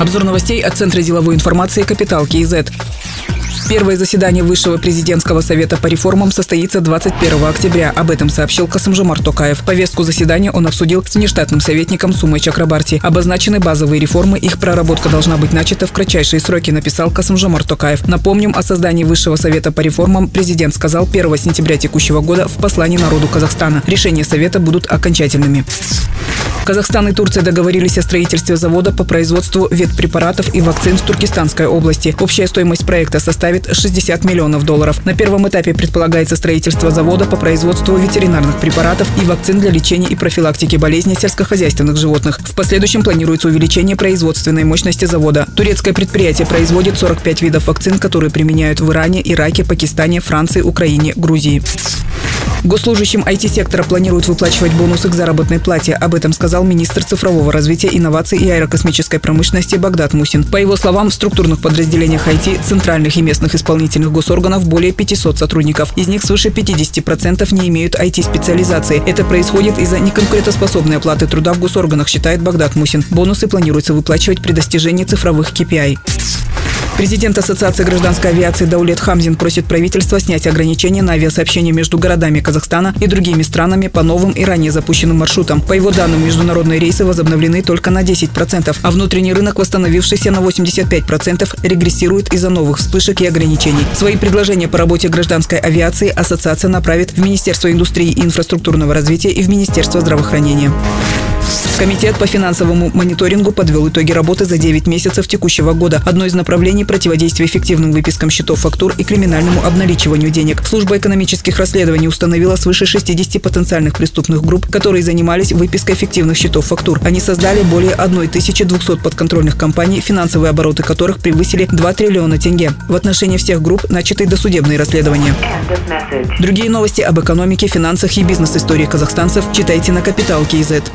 Обзор новостей от Центра деловой информации «Капитал КИЗ». Первое заседание Высшего президентского совета по реформам состоится 21 октября. Об этом сообщил Касымжамар Токаев. Повестку заседания он обсудил с внештатным советником Сумой Чакрабарти. Обозначены базовые реформы, их проработка должна быть начата в кратчайшие сроки, написал Касымжамар Токаев. Напомним, о создании Высшего совета по реформам президент сказал 1 сентября текущего года в послании народу Казахстана. Решения совета будут окончательными. Казахстан и Турция договорились о строительстве завода по производству ветпрепаратов и вакцин в Туркестанской области. Общая стоимость проекта составит 60 миллионов долларов. На первом этапе предполагается строительство завода по производству ветеринарных препаратов и вакцин для лечения и профилактики болезней сельскохозяйственных животных. В последующем планируется увеличение производственной мощности завода. Турецкое предприятие производит 45 видов вакцин, которые применяют в Иране, Ираке, Пакистане, Франции, Украине, Грузии. Госслужащим IT-сектора планируют выплачивать бонусы к заработной плате. Об этом сказал министр цифрового развития, инноваций и аэрокосмической промышленности Багдад Мусин. По его словам, в структурных подразделениях IT, центральных и местных исполнительных госорганов более 500 сотрудников. Из них свыше 50% не имеют IT-специализации. Это происходит из-за неконкурентоспособной оплаты труда в госорганах, считает Багдад Мусин. Бонусы планируется выплачивать при достижении цифровых KPI. Президент Ассоциации гражданской авиации Даулет Хамзин просит правительства снять ограничения на авиасообщение между городами Казахстана и другими странами по новым и ранее запущенным маршрутам. По его данным, международные рейсы возобновлены только на 10%, а внутренний рынок, восстановившийся на 85%, регрессирует из-за новых вспышек и ограничений. Свои предложения по работе гражданской авиации Ассоциация направит в Министерство индустрии и инфраструктурного развития и в Министерство здравоохранения. Комитет по финансовому мониторингу подвел итоги работы за 9 месяцев текущего года. Одно из направлений – противодействия эффективным выпискам счетов фактур и криминальному обналичиванию денег. Служба экономических расследований установила свыше 60 потенциальных преступных групп, которые занимались выпиской эффективных счетов фактур. Они создали более 1200 подконтрольных компаний, финансовые обороты которых превысили 2 триллиона тенге. В отношении всех групп начаты досудебные расследования. Другие новости об экономике, финансах и бизнес-истории казахстанцев читайте на Капитал Киезет.